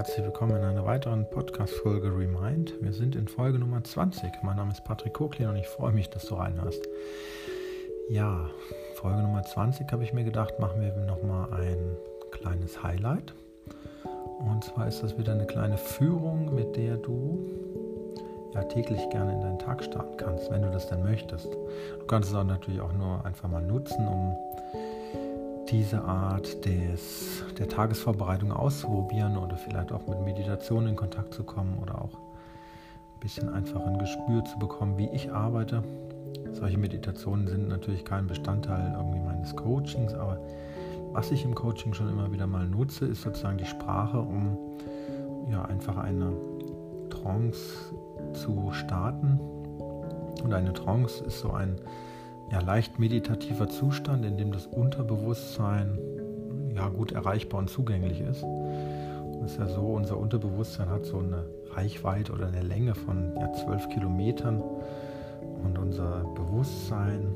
herzlich willkommen in einer weiteren Podcast-Folge Remind. Wir sind in Folge Nummer 20. Mein Name ist Patrick Koklin und ich freue mich, dass du reinhörst. Ja, Folge Nummer 20 habe ich mir gedacht, machen wir nochmal ein kleines Highlight. Und zwar ist das wieder eine kleine Führung, mit der du ja täglich gerne in deinen Tag starten kannst, wenn du das denn möchtest. Du kannst es auch natürlich auch nur einfach mal nutzen, um diese Art des, der Tagesvorbereitung auszuprobieren oder vielleicht auch mit Meditation in Kontakt zu kommen oder auch ein bisschen einfach ein Gespür zu bekommen, wie ich arbeite. Solche Meditationen sind natürlich kein Bestandteil irgendwie meines Coachings, aber was ich im Coaching schon immer wieder mal nutze, ist sozusagen die Sprache, um ja einfach eine Trance zu starten. Und eine Trance ist so ein ja, leicht meditativer Zustand, in dem das Unterbewusstsein ja, gut erreichbar und zugänglich ist. Es ist ja so, unser Unterbewusstsein hat so eine Reichweite oder eine Länge von ja, 12 Kilometern und unser Bewusstsein,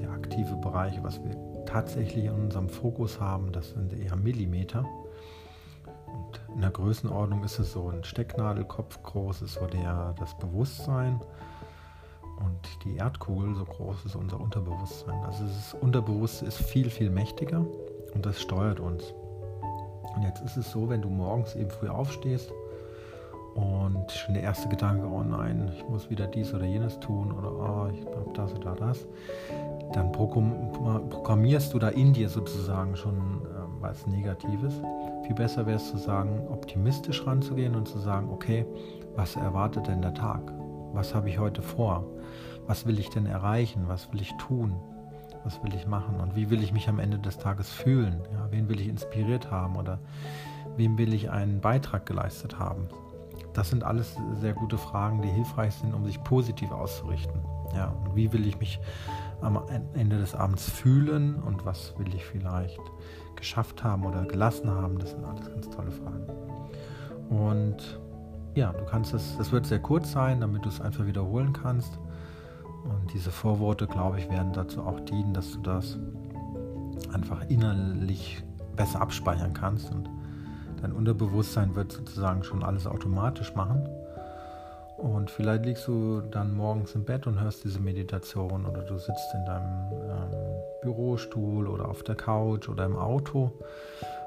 der aktive Bereich, was wir tatsächlich in unserem Fokus haben, das sind eher Millimeter. Und in der Größenordnung ist es so ein Stecknadelkopf groß, ist so der, das Bewusstsein und die Erdkugel, so groß ist unser Unterbewusstsein. Also das Unterbewusste ist viel, viel mächtiger und das steuert uns. Und jetzt ist es so, wenn du morgens eben früh aufstehst und schon der erste Gedanke, oh nein, ich muss wieder dies oder jenes tun oder oh, ich habe das oder das, dann programmierst du da in dir sozusagen schon äh, was Negatives. Viel besser wäre es zu sagen, optimistisch ranzugehen und zu sagen, okay, was erwartet denn der Tag? Was habe ich heute vor? Was will ich denn erreichen? Was will ich tun? Was will ich machen? Und wie will ich mich am Ende des Tages fühlen? Ja, wen will ich inspiriert haben oder wem will ich einen Beitrag geleistet haben? Das sind alles sehr gute Fragen, die hilfreich sind, um sich positiv auszurichten. Ja, und wie will ich mich am Ende des Abends fühlen und was will ich vielleicht geschafft haben oder gelassen haben? Das sind alles ganz tolle Fragen. Und ja, du kannst es, das wird sehr kurz sein, damit du es einfach wiederholen kannst. Und diese Vorworte, glaube ich, werden dazu auch dienen, dass du das einfach innerlich besser abspeichern kannst. Und dein Unterbewusstsein wird sozusagen schon alles automatisch machen. Und vielleicht liegst du dann morgens im Bett und hörst diese Meditation oder du sitzt in deinem ähm, Bürostuhl oder auf der Couch oder im Auto,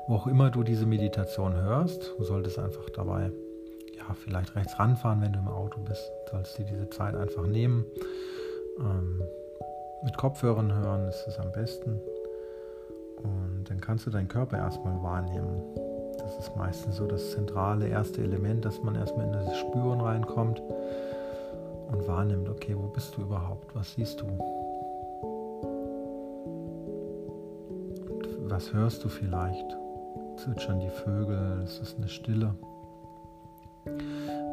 wo auch immer du diese Meditation hörst. Du solltest einfach dabei ja, vielleicht rechts ranfahren, wenn du im Auto bist. Sollst dir diese Zeit einfach nehmen. Ähm, mit Kopfhörern hören ist es am besten. Und dann kannst du deinen Körper erstmal wahrnehmen. Das ist meistens so das zentrale erste Element, dass man erstmal in das Spüren reinkommt und wahrnimmt, okay, wo bist du überhaupt? Was siehst du? Und was hörst du vielleicht? Zwitschern die Vögel? Ist es eine Stille?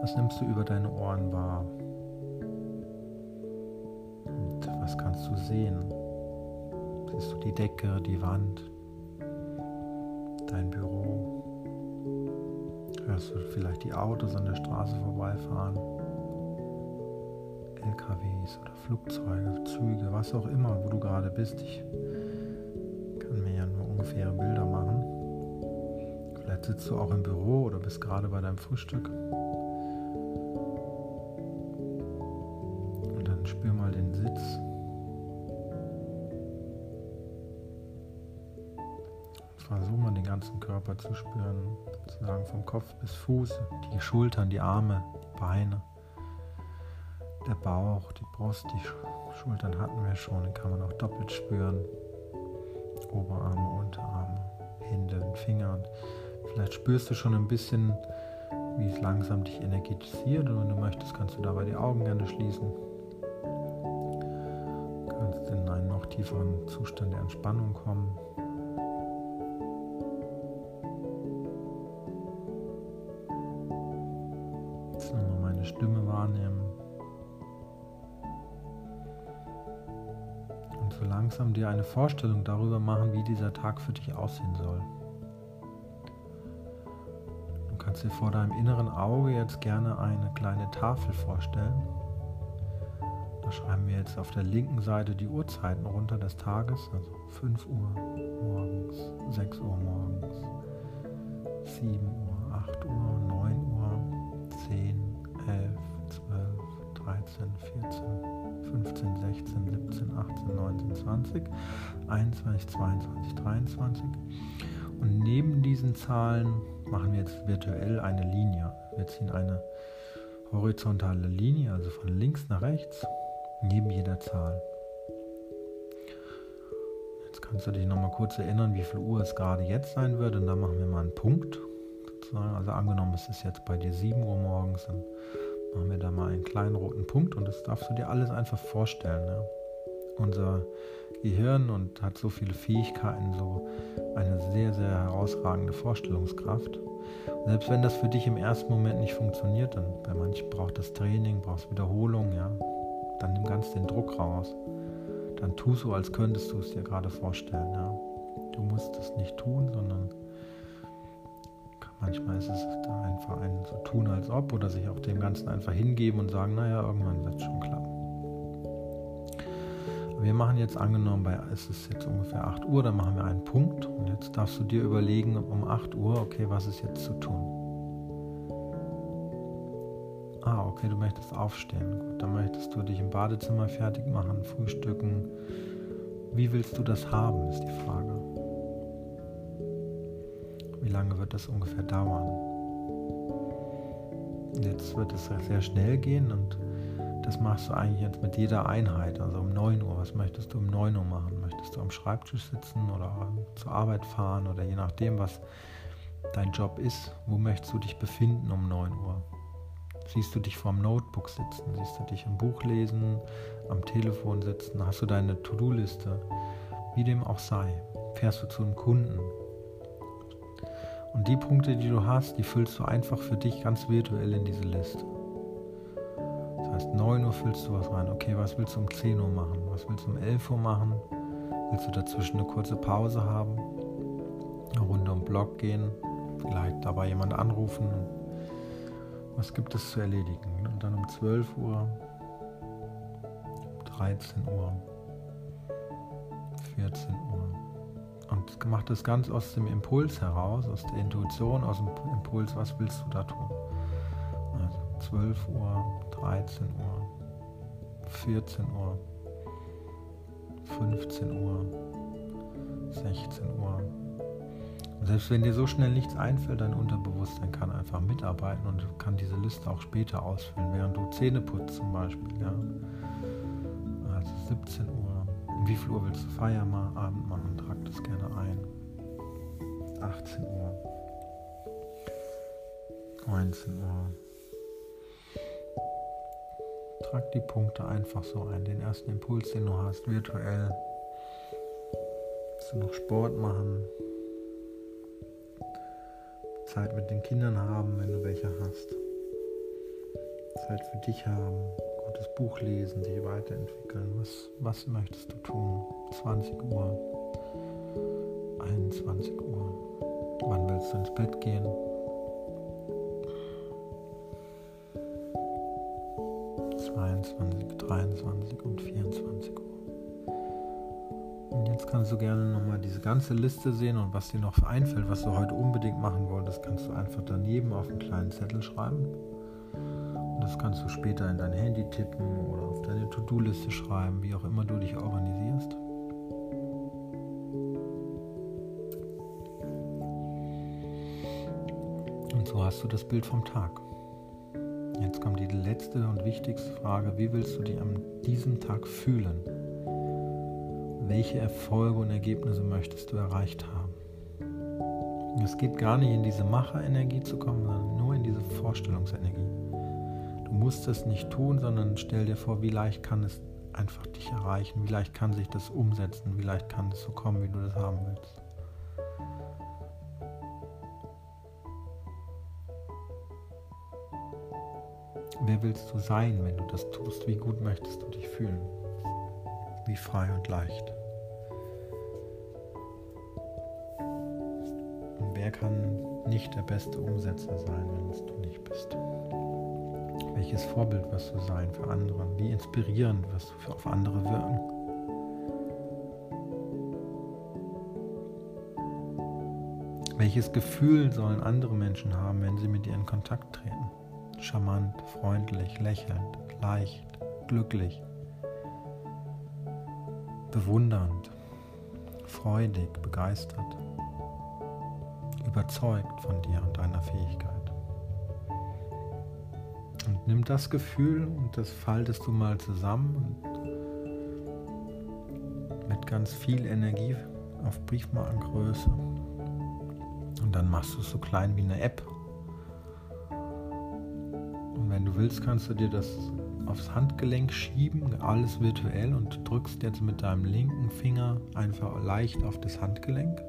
Was nimmst du über deine Ohren wahr? Was kannst du sehen? Siehst du die Decke, die Wand, dein Büro? Hörst du vielleicht die Autos an der Straße vorbeifahren? LKWs oder Flugzeuge, Züge, was auch immer, wo du gerade bist. Ich kann mir ja nur ungefähre Bilder machen. Vielleicht sitzt du auch im Büro oder bist gerade bei deinem Frühstück. Körper zu spüren, sozusagen vom Kopf bis Fuß, die Schultern, die Arme, die Beine, der Bauch, die Brust, die Schultern hatten wir schon, kann man auch doppelt spüren. Oberarme, Unterarme, Hände und Finger. Und vielleicht spürst du schon ein bisschen, wie es langsam dich energetisiert. Und wenn du möchtest, kannst du dabei die Augen gerne schließen. tieferen Zustand der Entspannung kommen. Jetzt nochmal meine Stimme wahrnehmen. Und so langsam dir eine Vorstellung darüber machen, wie dieser Tag für dich aussehen soll. Du kannst dir vor deinem inneren Auge jetzt gerne eine kleine Tafel vorstellen schreiben wir jetzt auf der linken Seite die Uhrzeiten runter des Tages, also 5 Uhr morgens, 6 Uhr morgens, 7 Uhr, 8 Uhr, 9 Uhr, 10, 11, 12, 13, 14, 15, 16, 17, 18, 19, 20, 21, 22, 23. Und neben diesen Zahlen machen wir jetzt virtuell eine Linie. Wir ziehen eine horizontale Linie, also von links nach rechts, neben jeder Zahl. Jetzt kannst du dich nochmal kurz erinnern, wie viel Uhr es gerade jetzt sein wird. Und dann machen wir mal einen Punkt. Also angenommen, es ist jetzt bei dir 7 Uhr morgens, dann machen wir da mal einen kleinen roten Punkt und das darfst du dir alles einfach vorstellen. Ja. Unser Gehirn und hat so viele Fähigkeiten, so eine sehr, sehr herausragende Vorstellungskraft. Und selbst wenn das für dich im ersten Moment nicht funktioniert, dann bei manchen braucht das Training, brauchst Wiederholung, ja, dann nimm ganz den Druck raus. Dann tu so, als könntest du es dir gerade vorstellen. Ja. Du musst es nicht tun, sondern manchmal ist es da einfach ein so tun als ob oder sich auch dem Ganzen einfach hingeben und sagen, naja, irgendwann wird es schon klappen. Wir machen jetzt angenommen, bei, es ist jetzt ungefähr 8 Uhr, dann machen wir einen Punkt und jetzt darfst du dir überlegen um 8 Uhr, okay, was ist jetzt zu tun? Ah, okay, du möchtest aufstehen. Gut, dann möchtest du dich im Badezimmer fertig machen, frühstücken. Wie willst du das haben, ist die Frage. Wie lange wird das ungefähr dauern? Jetzt wird es sehr schnell gehen und das machst du eigentlich jetzt mit jeder Einheit. Also um 9 Uhr, was möchtest du um 9 Uhr machen? Möchtest du am Schreibtisch sitzen oder zur Arbeit fahren oder je nachdem, was dein Job ist, wo möchtest du dich befinden um 9 Uhr? Siehst du dich vorm Notebook sitzen? Siehst du dich im Buch lesen, am Telefon sitzen? Hast du deine To-Do-Liste? Wie dem auch sei. Fährst du zu einem Kunden? Und die Punkte, die du hast, die füllst du einfach für dich ganz virtuell in diese Liste heißt, 9 Uhr füllst du was rein. Okay, was willst du um 10 Uhr machen? Was willst du um 11 Uhr machen? Willst du dazwischen eine kurze Pause haben? Eine Runde um Block gehen? Vielleicht dabei jemand anrufen? Was gibt es zu erledigen? Und dann um 12 Uhr, 13 Uhr, 14 Uhr. Und macht das ganz aus dem Impuls heraus, aus der Intuition, aus dem Impuls, was willst du da tun? Also 12 Uhr, 13 Uhr, 14 Uhr, 15 Uhr, 16 Uhr. Und selbst wenn dir so schnell nichts einfällt, dein Unterbewusstsein kann einfach mitarbeiten und kann diese Liste auch später ausfüllen, während du Zähne putzt zum Beispiel. Ja. Also 17 Uhr. Wie viel Uhr willst du Feierabend machen? Trag das gerne ein. 18 Uhr. 19 Uhr. Trag die Punkte einfach so ein. Den ersten Impuls, den du hast, virtuell. Willst du noch Sport machen? Zeit mit den Kindern haben, wenn du welche hast. Zeit für dich haben. Gutes Buch lesen, dich weiterentwickeln. Was, was möchtest du tun? 20 Uhr. 21 Uhr. Wann willst du ins Bett gehen? 22, 23 und 24 Uhr. Und jetzt kannst du gerne nochmal diese ganze Liste sehen und was dir noch einfällt, was du heute unbedingt machen wolltest, kannst du einfach daneben auf einen kleinen Zettel schreiben. Und das kannst du später in dein Handy tippen oder auf deine To-Do-Liste schreiben, wie auch immer du dich organisierst. Hast du das Bild vom Tag. Jetzt kommt die letzte und wichtigste Frage. Wie willst du dich an diesem Tag fühlen? Welche Erfolge und Ergebnisse möchtest du erreicht haben? Es geht gar nicht in diese Macherenergie zu kommen, sondern nur in diese Vorstellungsenergie. Du musst es nicht tun, sondern stell dir vor, wie leicht kann es einfach dich erreichen, wie leicht kann sich das umsetzen, wie leicht kann es so kommen, wie du das haben willst. Wer willst du sein, wenn du das tust? Wie gut möchtest du dich fühlen? Wie frei und leicht? Und wer kann nicht der beste Umsetzer sein, wenn es du nicht bist? Welches Vorbild wirst du sein für andere? Wie inspirierend wirst du auf andere wirken? Welches Gefühl sollen andere Menschen haben, wenn sie mit dir in Kontakt treten? Charmant, freundlich, lächelnd, leicht, glücklich, bewundernd, freudig, begeistert, überzeugt von dir und deiner Fähigkeit. Und nimm das Gefühl und das faltest du mal zusammen und mit ganz viel Energie auf Briefmarkengröße. Und dann machst du es so klein wie eine App. Wenn du willst, kannst du dir das aufs Handgelenk schieben, alles virtuell und drückst jetzt mit deinem linken Finger einfach leicht auf das Handgelenk.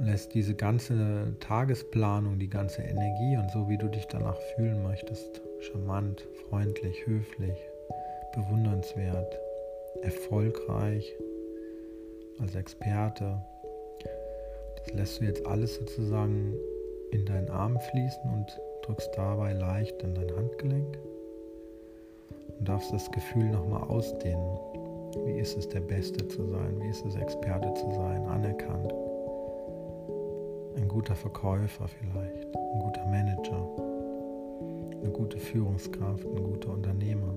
Lässt diese ganze Tagesplanung, die ganze Energie und so wie du dich danach fühlen möchtest, charmant, freundlich, höflich, bewundernswert, erfolgreich, als Experte, das lässt du jetzt alles sozusagen in deinen Arm fließen und drückst dabei leicht an dein Handgelenk und darfst das Gefühl nochmal ausdehnen. Wie ist es, der Beste zu sein? Wie ist es, Experte zu sein? Anerkannt. Ein guter Verkäufer vielleicht, ein guter Manager, eine gute Führungskraft, ein guter Unternehmer.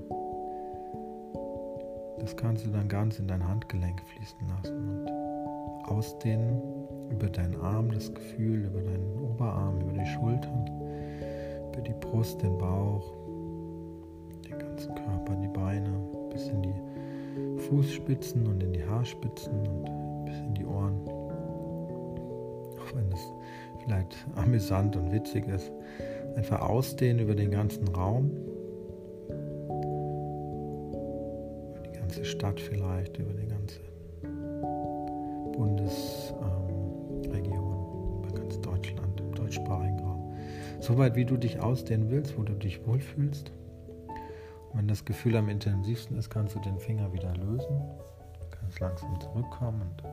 Das kannst du dann ganz in dein Handgelenk fließen lassen und ausdehnen über deinen Arm das Gefühl, über deinen Oberarm, über die Schultern, Brust, den Bauch, den ganzen Körper, die Beine, bis in die Fußspitzen und in die Haarspitzen und bis in die Ohren. Auch wenn es vielleicht amüsant und witzig ist, einfach ausdehnen über den ganzen Raum. Über die ganze Stadt vielleicht, über die ganze Bundes, deutschsprachigen Raum. Soweit wie du dich ausdehnen willst, wo du dich wohlfühlst. Und wenn das Gefühl am intensivsten ist, kannst du den Finger wieder lösen. Kannst langsam zurückkommen und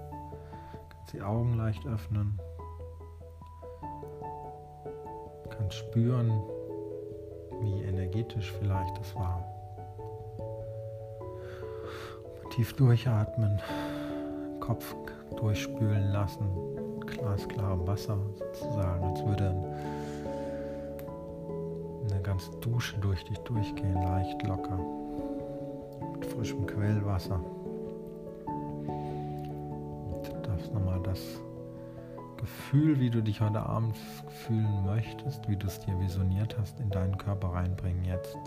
kannst die Augen leicht öffnen. Kannst spüren, wie energetisch vielleicht das war. Tief durchatmen, Kopf durchspülen lassen, glasklarem Wasser sozusagen, als würde eine ganze Dusche durch dich durchgehen, leicht locker, mit frischem Quellwasser. Und darfst nochmal das Gefühl, wie du dich heute Abend fühlen möchtest, wie du es dir visioniert hast, in deinen Körper reinbringen jetzt.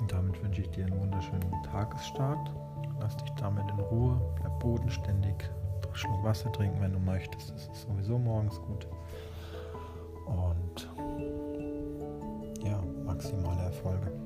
Und damit wünsche ich dir einen wunderschönen Tagesstart. Lass dich damit in Ruhe, bleib bodenständig, Schluck Wasser trinken, wenn du möchtest. Das ist sowieso morgens gut und ja, maximale Erfolge.